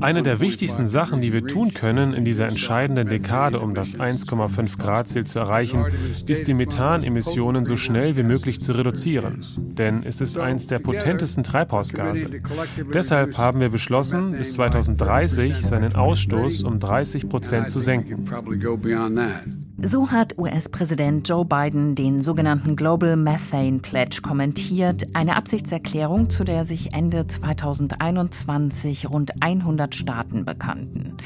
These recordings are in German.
eine der wichtigsten Sachen, die wir tun können in dieser entscheidenden Dekade, um das 1,5 Grad Ziel zu erreichen, ist die Methanemissionen so schnell wie möglich zu reduzieren. Denn es ist eines der potentesten Treibhausgase. Deshalb haben wir beschlossen, bis 2030 seinen Ausstoß um 30 Prozent zu senken. So hat US-Präsident Joe Biden den sogenannten Global Methane Pledge kommentiert, eine Absichtserklärung, zu der sich Ende 2021 rund 100 Staaten bekannten.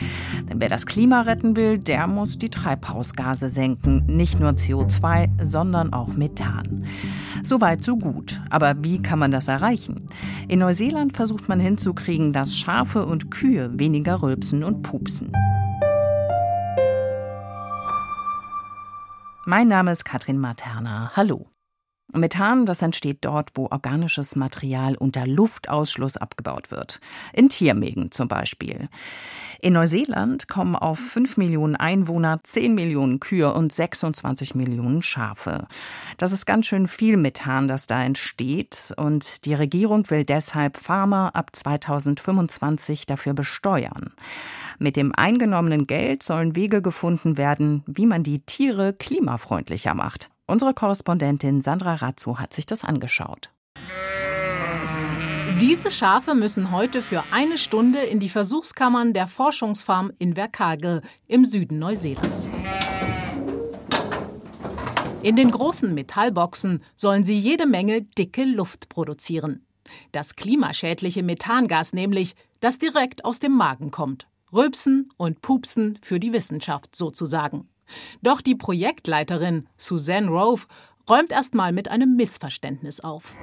Denn wer das Klima retten will, der muss die Treibhausgase senken, nicht nur CO2, sondern auch Methan. Soweit so gut. Aber wie kann man das erreichen? In Neuseeland versucht man hinzukriegen, dass Schafe und Kühe weniger rülpsen und pupsen. Mein Name ist Katrin Materna. Hallo. Methan, das entsteht dort, wo organisches Material unter Luftausschluss abgebaut wird. In Tiermägen zum Beispiel. In Neuseeland kommen auf 5 Millionen Einwohner 10 Millionen Kühe und 26 Millionen Schafe. Das ist ganz schön viel Methan, das da entsteht. Und die Regierung will deshalb Farmer ab 2025 dafür besteuern. Mit dem eingenommenen Geld sollen Wege gefunden werden, wie man die Tiere klimafreundlicher macht. Unsere Korrespondentin Sandra Razzo hat sich das angeschaut. Diese Schafe müssen heute für eine Stunde in die Versuchskammern der Forschungsfarm in Verkagel im Süden Neuseelands. In den großen Metallboxen sollen sie jede Menge dicke Luft produzieren. Das klimaschädliche Methangas nämlich, das direkt aus dem Magen kommt. Rülpsen und Pupsen für die Wissenschaft sozusagen. Doch die Projektleiterin Suzanne Rove räumt erstmal mit einem Missverständnis auf.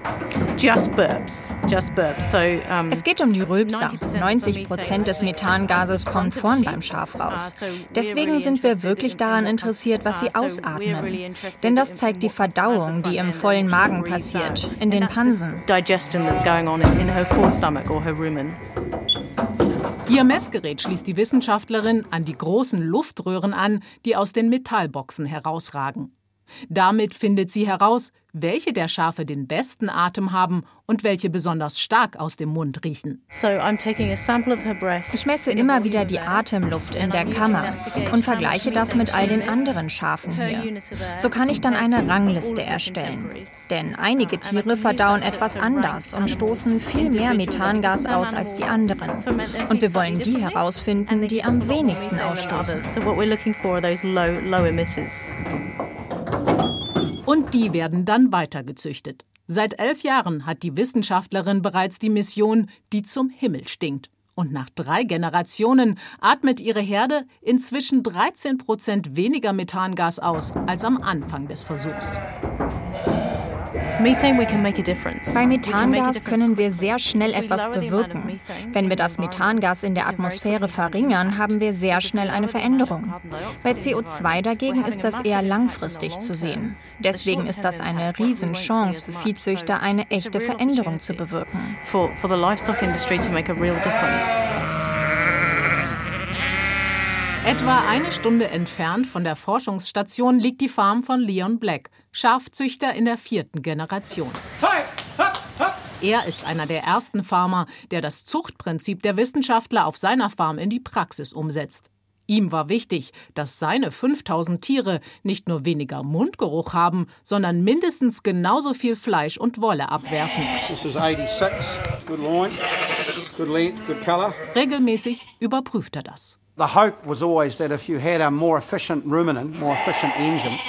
Just burps. Just burps. So, um, es geht um die Rülpser. 90 Prozent des Methangases kommt vorn beim Schaf raus. Deswegen sind wir wirklich daran interessiert, was sie uh, ausatmen. Denn das zeigt die Verdauung, die im vollen Magen passiert, in den Pansen. Digestion that's going on in her forestomach or her rumen. Ihr Messgerät schließt die Wissenschaftlerin an die großen Luftröhren an, die aus den Metallboxen herausragen. Damit findet sie heraus, welche der Schafe den besten Atem haben und welche besonders stark aus dem Mund riechen. Ich messe immer wieder die Atemluft in der Kammer und vergleiche das mit all den anderen Schafen hier. So kann ich dann eine Rangliste erstellen. Denn einige Tiere verdauen etwas anders und stoßen viel mehr Methangas aus als die anderen. Und wir wollen die herausfinden, die am wenigsten ausstoßen. Und die werden dann weitergezüchtet. Seit elf Jahren hat die Wissenschaftlerin bereits die Mission, die zum Himmel stinkt. Und nach drei Generationen atmet ihre Herde inzwischen 13 Prozent weniger Methangas aus als am Anfang des Versuchs. Bei Methangas können wir sehr schnell etwas bewirken. Wenn wir das Methangas in der Atmosphäre verringern, haben wir sehr schnell eine Veränderung. Bei CO2 dagegen ist das eher langfristig zu sehen. Deswegen ist das eine Riesenchance für Viehzüchter, eine echte Veränderung zu bewirken. Etwa eine Stunde entfernt von der Forschungsstation liegt die Farm von Leon Black, Schafzüchter in der vierten Generation. Er ist einer der ersten Farmer, der das Zuchtprinzip der Wissenschaftler auf seiner Farm in die Praxis umsetzt. Ihm war wichtig, dass seine 5000 Tiere nicht nur weniger Mundgeruch haben, sondern mindestens genauso viel Fleisch und Wolle abwerfen. Regelmäßig überprüft er das.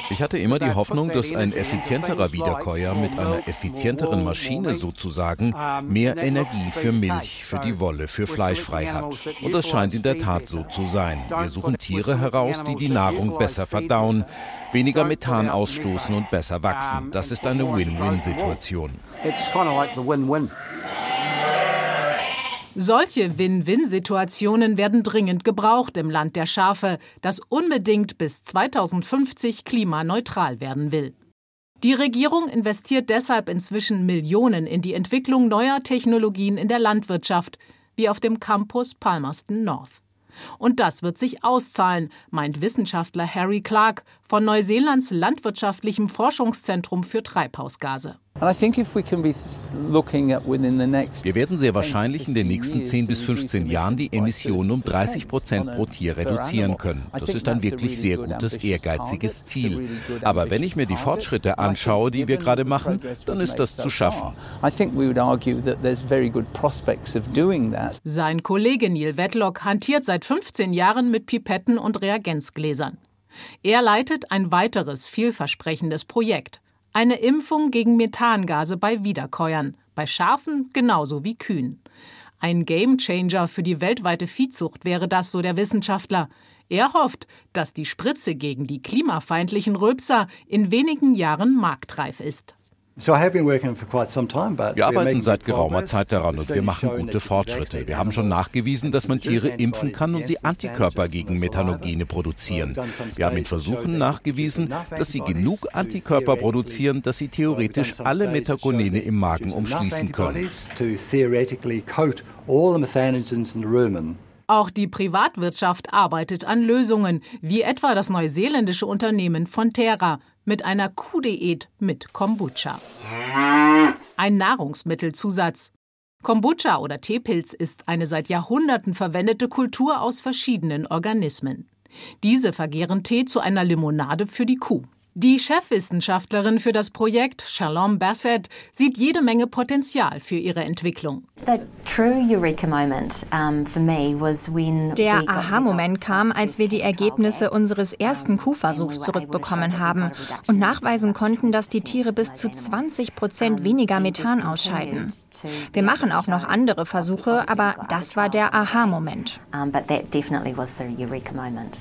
Ich hatte immer die Hoffnung, dass ein effizienterer Wiederkäuer mit einer effizienteren Maschine sozusagen mehr Energie für Milch, für die Wolle, für Fleisch frei hat. Und das scheint in der Tat so zu sein. Wir suchen Tiere heraus, die die Nahrung besser verdauen, weniger Methan ausstoßen und besser wachsen. Das ist eine Win-Win-Situation. Solche Win-Win-Situationen werden dringend gebraucht im Land der Schafe, das unbedingt bis 2050 klimaneutral werden will. Die Regierung investiert deshalb inzwischen Millionen in die Entwicklung neuer Technologien in der Landwirtschaft, wie auf dem Campus Palmerston North. Und das wird sich auszahlen, meint Wissenschaftler Harry Clark von Neuseelands landwirtschaftlichem Forschungszentrum für Treibhausgase. Wir werden sehr wahrscheinlich in den nächsten 10 bis 15 Jahren die Emissionen um 30 Prozent pro Tier reduzieren können. Das ist ein wirklich sehr gutes, ehrgeiziges Ziel. Aber wenn ich mir die Fortschritte anschaue, die wir gerade machen, dann ist das zu schaffen. Sein Kollege Neil Wedlock hantiert seit 15 Jahren mit Pipetten und Reagenzgläsern. Er leitet ein weiteres vielversprechendes Projekt. Eine Impfung gegen Methangase bei Wiederkäuern, bei Schafen genauso wie Kühen. Ein Gamechanger für die weltweite Viehzucht wäre das, so der Wissenschaftler. Er hofft, dass die Spritze gegen die klimafeindlichen Rülpser in wenigen Jahren marktreif ist. Wir arbeiten seit geraumer Zeit daran und wir machen gute Fortschritte. Wir haben schon nachgewiesen, dass man Tiere impfen kann und sie Antikörper gegen Methanogene produzieren. Wir haben in Versuchen nachgewiesen, dass sie genug Antikörper produzieren, dass sie theoretisch alle Metagonene im Magen umschließen können. Auch die Privatwirtschaft arbeitet an Lösungen, wie etwa das neuseeländische Unternehmen Fonterra mit einer Kuhdiät mit Kombucha. Ein Nahrungsmittelzusatz. Kombucha oder Teepilz ist eine seit Jahrhunderten verwendete Kultur aus verschiedenen Organismen. Diese vergehren Tee zu einer Limonade für die Kuh. Die Chefwissenschaftlerin für das Projekt, Shalom Bassett, sieht jede Menge Potenzial für ihre Entwicklung. Der Aha-Moment kam, als wir die Ergebnisse unseres ersten Kuhversuchs zurückbekommen haben und nachweisen konnten, dass die Tiere bis zu 20 Prozent weniger Methan ausscheiden. Wir machen auch noch andere Versuche, aber das war der Aha-Moment.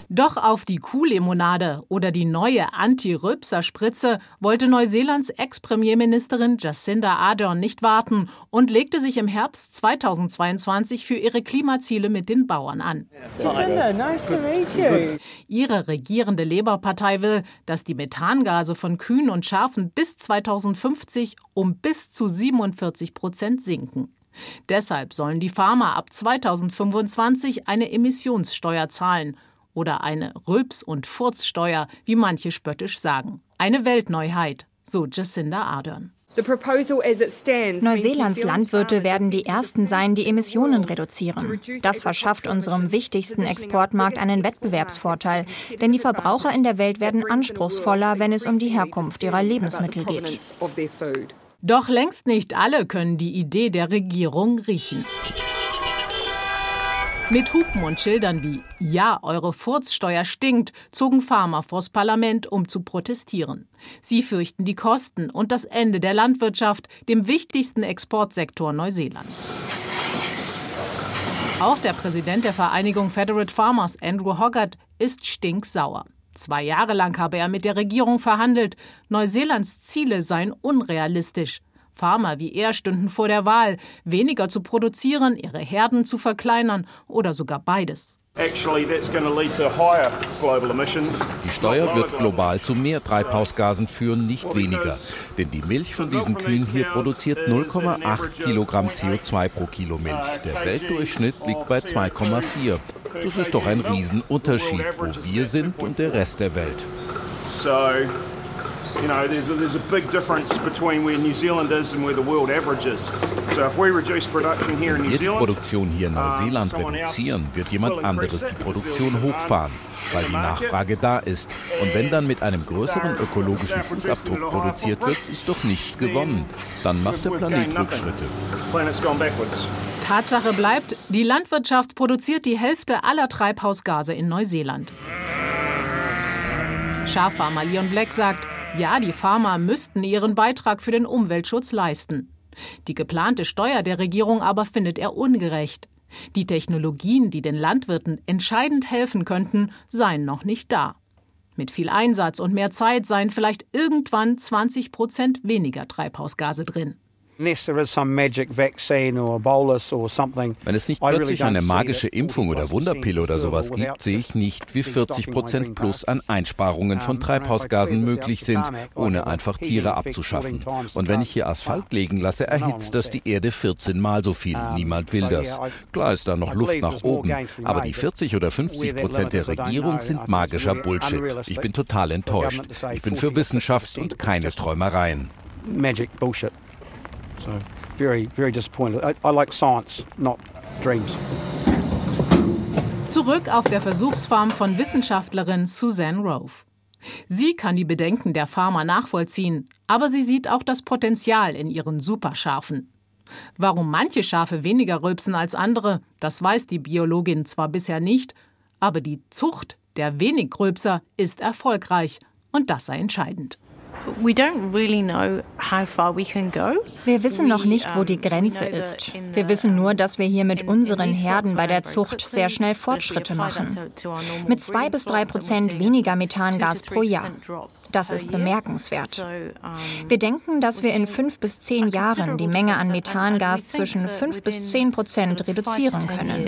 Doch auf die Kuhlimonade oder die neue Anti Rülpser-Spritze wollte Neuseelands Ex-Premierministerin Jacinda Ardern nicht warten und legte sich im Herbst 2022 für ihre Klimaziele mit den Bauern an. Jacinda, nice to meet you. Ihre regierende Labour-Partei will, dass die Methangase von Kühen und Schafen bis 2050 um bis zu 47 Prozent sinken. Deshalb sollen die Farmer ab 2025 eine Emissionssteuer zahlen oder eine Rülps- und Furzsteuer, wie manche spöttisch sagen. Eine Weltneuheit, so Jacinda Ardern. Neuseelands Landwirte werden die ersten sein, die Emissionen reduzieren. Das verschafft unserem wichtigsten Exportmarkt einen Wettbewerbsvorteil, denn die Verbraucher in der Welt werden anspruchsvoller, wenn es um die Herkunft ihrer Lebensmittel geht. Doch längst nicht alle können die Idee der Regierung riechen. Mit Hupen und Schildern wie Ja, eure Furzsteuer stinkt, zogen Farmer vors Parlament, um zu protestieren. Sie fürchten die Kosten und das Ende der Landwirtschaft, dem wichtigsten Exportsektor Neuseelands. Auch der Präsident der Vereinigung Federate Farmers, Andrew Hoggart, ist stinksauer. Zwei Jahre lang habe er mit der Regierung verhandelt. Neuseelands Ziele seien unrealistisch. Farmer wie er stünden vor der Wahl, weniger zu produzieren, ihre Herden zu verkleinern oder sogar beides. Die Steuer wird global zu mehr Treibhausgasen führen, nicht weniger. Denn die Milch von diesen Kühen hier produziert 0,8 Kilogramm CO2 pro Kilo Milch. Der Weltdurchschnitt liegt bei 2,4. Das ist doch ein Riesenunterschied, wo wir sind und der Rest der Welt. You know, there's a, there's a big difference between where New Zealand is and where the world average is. So if we reduce production here in New Zealand, wir die Produktion hier in Neuseeland reduzieren, wird jemand anderes die Produktion hochfahren, weil die Nachfrage da ist. Und wenn dann mit einem größeren ökologischen Fußabdruck produziert wird, ist doch nichts gewonnen. Dann macht der Planet Rückschritte. Tatsache bleibt, die Landwirtschaft produziert die Hälfte aller Treibhausgase in Neuseeland. Schaffarmer Leon Black sagt, ja, die Farmer müssten ihren Beitrag für den Umweltschutz leisten. Die geplante Steuer der Regierung aber findet er ungerecht. Die Technologien, die den Landwirten entscheidend helfen könnten, seien noch nicht da. Mit viel Einsatz und mehr Zeit seien vielleicht irgendwann 20 Prozent weniger Treibhausgase drin. Wenn es nicht plötzlich eine magische Impfung oder Wunderpille oder sowas gibt, sehe ich nicht, wie 40 Prozent plus an Einsparungen von Treibhausgasen möglich sind, ohne einfach Tiere abzuschaffen. Und wenn ich hier Asphalt legen lasse, erhitzt das die Erde 14 Mal so viel. Niemand will das. Klar ist da noch Luft nach oben, aber die 40 oder 50 Prozent der Regierung sind magischer Bullshit. Ich bin total enttäuscht. Ich bin für Wissenschaft und keine Träumereien. Magic Bullshit. So very, very disappointed. I, I like science, not dreams. Zurück auf der Versuchsfarm von Wissenschaftlerin Suzanne Rove. Sie kann die Bedenken der Farmer nachvollziehen, aber sie sieht auch das Potenzial in ihren Superschafen. Warum manche Schafe weniger rülpsen als andere, das weiß die Biologin zwar bisher nicht, aber die Zucht der Wenigrülpser ist erfolgreich und das sei entscheidend. Wir wissen noch nicht, wo die Grenze ist. Wir wissen nur, dass wir hier mit unseren Herden bei der Zucht sehr schnell Fortschritte machen. Mit zwei bis drei Prozent weniger Methangas pro Jahr. Das ist bemerkenswert. Wir denken, dass wir in fünf bis zehn Jahren die Menge an Methangas zwischen fünf bis zehn Prozent reduzieren können.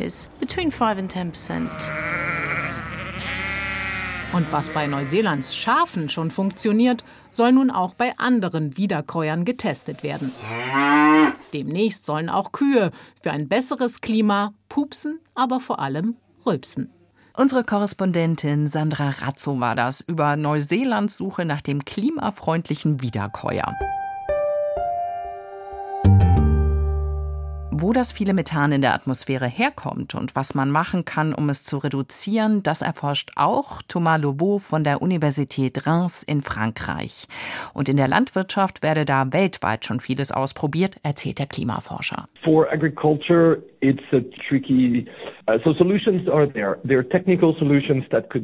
Und was bei Neuseelands Schafen schon funktioniert, soll nun auch bei anderen Wiederkäuern getestet werden. Demnächst sollen auch Kühe für ein besseres Klima pupsen, aber vor allem rülpsen. Unsere Korrespondentin Sandra Razzo war das über Neuseelands Suche nach dem klimafreundlichen Wiederkäuer. Wo das viele Methan in der Atmosphäre herkommt und was man machen kann, um es zu reduzieren, das erforscht auch Thomas Lobo von der Universität Reims in Frankreich. Und in der Landwirtschaft werde da weltweit schon vieles ausprobiert, erzählt der Klimaforscher. For agriculture, it's a tricky uh,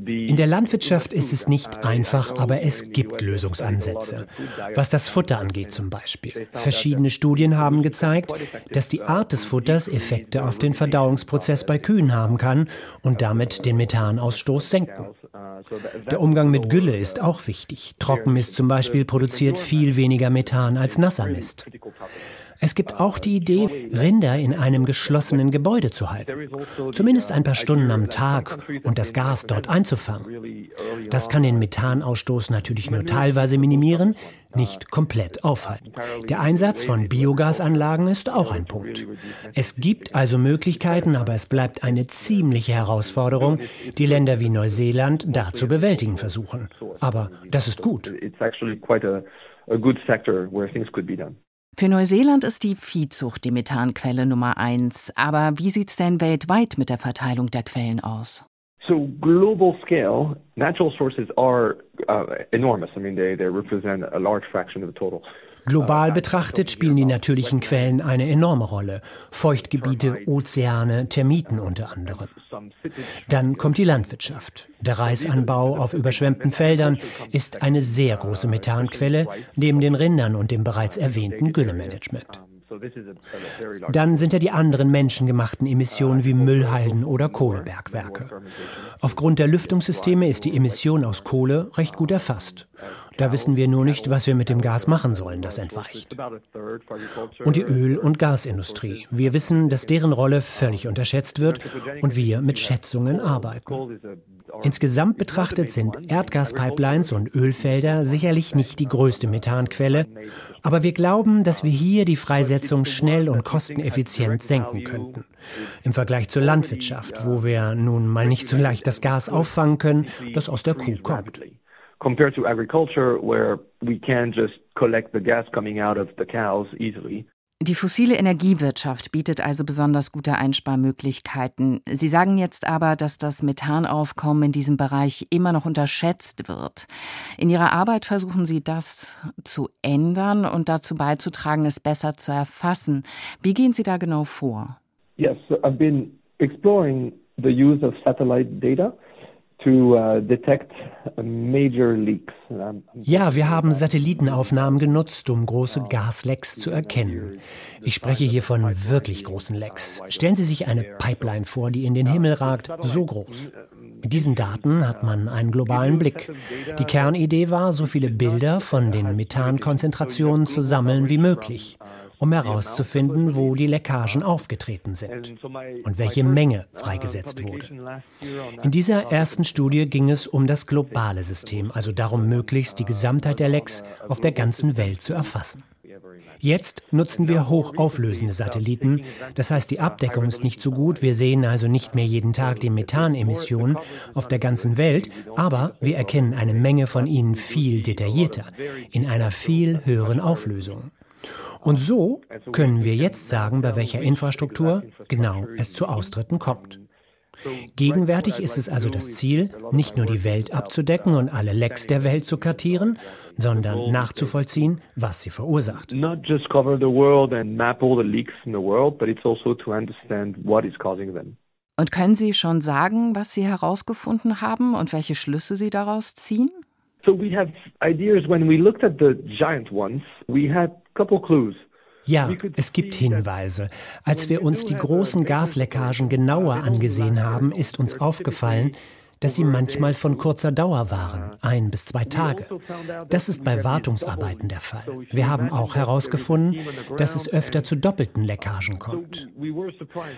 in der Landwirtschaft ist es nicht einfach, aber es gibt Lösungsansätze. Was das Futter angeht zum Beispiel. Verschiedene Studien haben gezeigt, dass die Art des Futters Effekte auf den Verdauungsprozess bei Kühen haben kann und damit den Methanausstoß senken. Der Umgang mit Gülle ist auch wichtig. Trockenmist zum Beispiel produziert viel weniger Methan als nasser Mist. Es gibt auch die Idee, Rinder in einem geschlossenen Gebäude zu halten. Zumindest ein paar Stunden am Tag und das Gas dort einzufangen. Das kann den Methanausstoß natürlich nur teilweise minimieren, nicht komplett aufhalten. Der Einsatz von Biogasanlagen ist auch ein Punkt. Es gibt also Möglichkeiten, aber es bleibt eine ziemliche Herausforderung, die Länder wie Neuseeland da zu bewältigen versuchen. Aber das ist gut. Für Neuseeland ist die Viehzucht die Methanquelle Nummer eins. Aber wie sieht es denn weltweit mit der Verteilung der Quellen aus? So global scale, natural sources are uh, enormous. I mean, they, they represent a large fraction of the total. Global betrachtet spielen die natürlichen Quellen eine enorme Rolle. Feuchtgebiete, Ozeane, Termiten unter anderem. Dann kommt die Landwirtschaft. Der Reisanbau auf überschwemmten Feldern ist eine sehr große Methanquelle, neben den Rindern und dem bereits erwähnten Güllemanagement. Dann sind ja die anderen menschengemachten Emissionen wie Müllhalden oder Kohlebergwerke. Aufgrund der Lüftungssysteme ist die Emission aus Kohle recht gut erfasst. Da wissen wir nur nicht, was wir mit dem Gas machen sollen, das entweicht. Und die Öl- und Gasindustrie. Wir wissen, dass deren Rolle völlig unterschätzt wird und wir mit Schätzungen arbeiten. Insgesamt betrachtet sind Erdgaspipelines und Ölfelder sicherlich nicht die größte Methanquelle, aber wir glauben, dass wir hier die Freisetzung schnell und kosteneffizient senken könnten. Im Vergleich zur Landwirtschaft, wo wir nun mal nicht so leicht das Gas auffangen können, das aus der Kuh kommt compared to agriculture where we can just collect the gas coming out of the cows easily. Die fossile Energiewirtschaft bietet also besonders gute Einsparmöglichkeiten. Sie sagen jetzt aber, dass das Methanaufkommen in diesem Bereich immer noch unterschätzt wird. In Ihrer Arbeit versuchen Sie das zu ändern und dazu beizutragen, es besser zu erfassen. Wie gehen Sie da genau vor? Yes, I've been exploring the use of satellite data ja, wir haben Satellitenaufnahmen genutzt, um große Gaslecks zu erkennen. Ich spreche hier von wirklich großen Lecks. Stellen Sie sich eine Pipeline vor, die in den Himmel ragt, so groß. Mit diesen Daten hat man einen globalen Blick. Die Kernidee war, so viele Bilder von den Methankonzentrationen zu sammeln wie möglich um herauszufinden, wo die Leckagen aufgetreten sind und welche Menge freigesetzt wurde. In dieser ersten Studie ging es um das globale System, also darum, möglichst die Gesamtheit der Lecks auf der ganzen Welt zu erfassen. Jetzt nutzen wir hochauflösende Satelliten. Das heißt, die Abdeckung ist nicht so gut. Wir sehen also nicht mehr jeden Tag die Methanemissionen auf der ganzen Welt, aber wir erkennen eine Menge von ihnen viel detaillierter, in einer viel höheren Auflösung. Und so können wir jetzt sagen, bei welcher Infrastruktur genau es zu Austritten kommt. Gegenwärtig ist es also das Ziel, nicht nur die Welt abzudecken und alle Lecks der Welt zu kartieren, sondern nachzuvollziehen, was sie verursacht. Not just cover the world and map all the leaks in the world, but it's also to understand what is causing them. Und können Sie schon sagen, was Sie herausgefunden haben und welche Schlüsse Sie daraus ziehen? So we have ideas when we looked at the giant ones, we had a couple clues. Ja, es gibt Hinweise. Als wir uns die großen Gasleckagen genauer angesehen haben, ist uns aufgefallen, dass sie manchmal von kurzer Dauer waren, ein bis zwei Tage. Das ist bei Wartungsarbeiten der Fall. Wir haben auch herausgefunden, dass es öfter zu doppelten Leckagen kommt.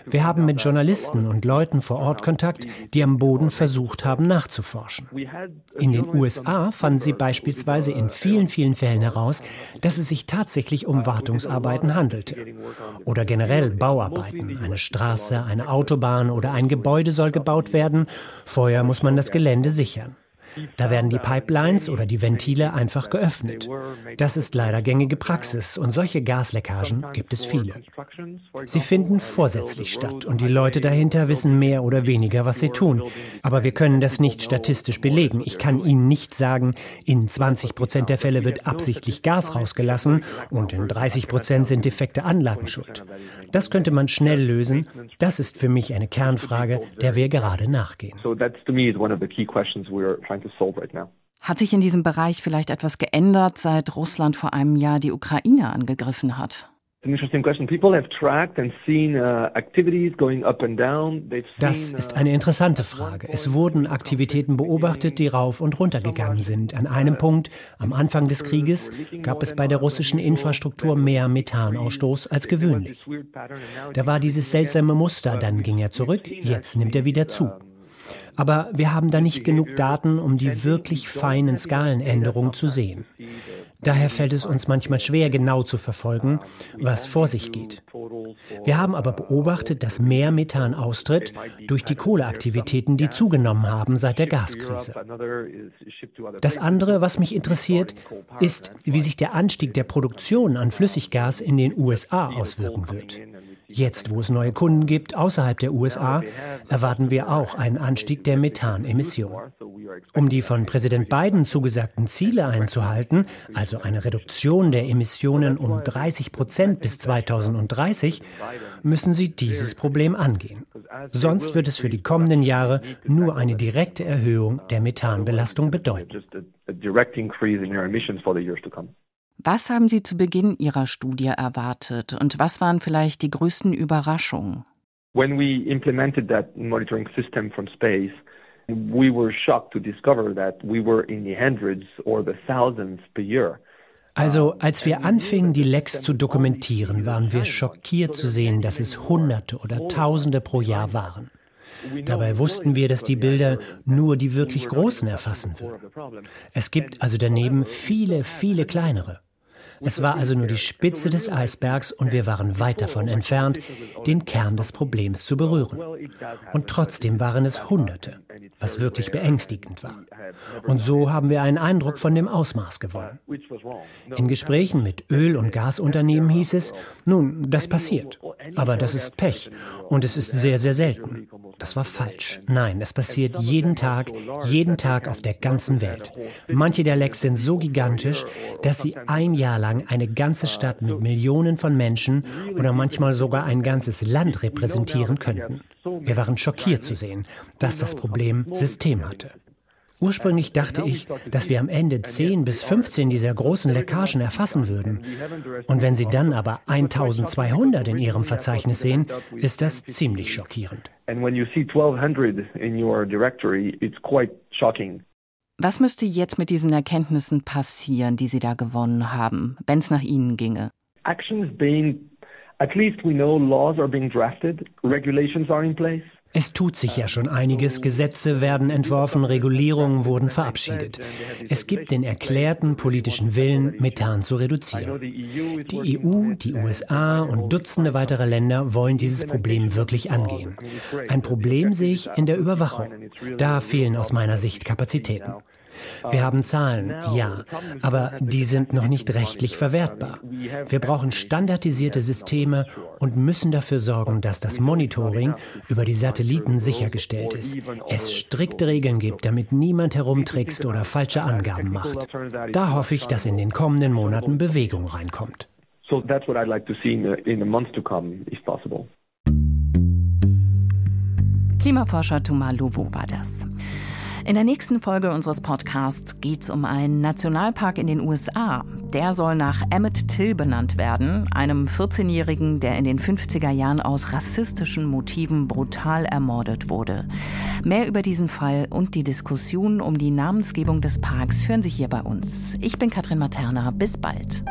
Wir haben mit Journalisten und Leuten vor Ort Kontakt, die am Boden versucht haben nachzuforschen. In den USA fanden sie beispielsweise in vielen, vielen Fällen heraus, dass es sich tatsächlich um Wartungsarbeiten handelte. Oder generell Bauarbeiten. Eine Straße, eine Autobahn oder ein Gebäude soll gebaut werden. Vorher muss man das Gelände sichern. Da werden die Pipelines oder die Ventile einfach geöffnet. Das ist leider gängige Praxis und solche Gasleckagen gibt es viele. Sie finden vorsätzlich statt und die Leute dahinter wissen mehr oder weniger, was sie tun. Aber wir können das nicht statistisch belegen. Ich kann Ihnen nicht sagen, in 20 Prozent der Fälle wird absichtlich Gas rausgelassen und in 30 Prozent sind defekte Anlagen schuld. Das könnte man schnell lösen. Das ist für mich eine Kernfrage, der wir gerade nachgehen. So that's to me is one of the key questions we're to solve right now. Hat sich in diesem Bereich vielleicht etwas geändert, seit Russland vor einem Jahr die Ukraine angegriffen hat? Uh, das ist eine interessante Frage. Es wurden Aktivitäten beobachtet, die rauf und runter gegangen sind. An einem Punkt, am Anfang des Krieges, gab es bei der russischen Infrastruktur mehr Methanausstoß als gewöhnlich. Da war dieses seltsame Muster, dann ging er zurück, jetzt nimmt er wieder zu. Aber wir haben da nicht genug Daten, um die wirklich feinen Skalenänderungen zu sehen. Daher fällt es uns manchmal schwer, genau zu verfolgen, was vor sich geht. Wir haben aber beobachtet, dass mehr Methan austritt durch die Kohleaktivitäten, die zugenommen haben seit der Gaskrise. Das andere, was mich interessiert, ist, wie sich der Anstieg der Produktion an Flüssiggas in den USA auswirken wird. Jetzt, wo es neue Kunden gibt außerhalb der USA, erwarten wir auch einen Anstieg der Methanemissionen. Um die von Präsident Biden zugesagten Ziele einzuhalten, also eine Reduktion der Emissionen um 30 Prozent bis 2030, müssen sie dieses Problem angehen. Sonst wird es für die kommenden Jahre nur eine direkte Erhöhung der Methanbelastung bedeuten. Was haben Sie zu Beginn Ihrer Studie erwartet und was waren vielleicht die größten Überraschungen? When we implemented that monitoring system from space, we were shocked to discover that we were in the hundreds or the thousands per year. Also, als wir anfingen, die Lecks zu dokumentieren, waren wir schockiert zu sehen, dass es Hunderte oder Tausende pro Jahr waren. Dabei wussten wir, dass die Bilder nur die wirklich großen erfassen würden. Es gibt also daneben viele, viele kleinere. Es war also nur die Spitze des Eisbergs und wir waren weit davon entfernt, den Kern des Problems zu berühren. Und trotzdem waren es Hunderte, was wirklich beängstigend war. Und so haben wir einen Eindruck von dem Ausmaß gewonnen. In Gesprächen mit Öl- und Gasunternehmen hieß es, nun, das passiert, aber das ist Pech und es ist sehr, sehr selten. Das war falsch. Nein, es passiert jeden Tag, jeden Tag auf der ganzen Welt. Manche der Lecks sind so gigantisch, dass sie ein Jahr lang eine ganze Stadt mit Millionen von Menschen oder manchmal sogar ein ganzes Land repräsentieren könnten. Wir waren schockiert zu sehen, dass das Problem System hatte. Ursprünglich dachte ich, dass wir am Ende 10 bis 15 dieser großen Leckagen erfassen würden. Und wenn Sie dann aber 1200 in Ihrem Verzeichnis sehen, ist das ziemlich schockierend. Was müsste jetzt mit diesen Erkenntnissen passieren, die Sie da gewonnen haben, wenn es nach Ihnen ginge? actions being, at least we know laws are being drafted, regulations are in place. Es tut sich ja schon einiges. Gesetze werden entworfen, Regulierungen wurden verabschiedet. Es gibt den erklärten politischen Willen, Methan zu reduzieren. Die EU, die USA und Dutzende weitere Länder wollen dieses Problem wirklich angehen. Ein Problem sehe ich in der Überwachung. Da fehlen aus meiner Sicht Kapazitäten. Wir haben Zahlen, ja, aber die sind noch nicht rechtlich verwertbar. Wir brauchen standardisierte Systeme und müssen dafür sorgen, dass das Monitoring über die Satelliten sichergestellt ist. Es strikte Regeln gibt, damit niemand herumtrickst oder falsche Angaben macht. Da hoffe ich, dass in den kommenden Monaten Bewegung reinkommt. So that's what I'd like to see in the, in the months to come, if possible. Klimaforscher Thomas Lovo war das. In der nächsten Folge unseres Podcasts geht es um einen Nationalpark in den USA. Der soll nach Emmett Till benannt werden, einem 14-Jährigen, der in den 50er Jahren aus rassistischen Motiven brutal ermordet wurde. Mehr über diesen Fall und die Diskussion um die Namensgebung des Parks hören Sie hier bei uns. Ich bin Katrin Materna. Bis bald.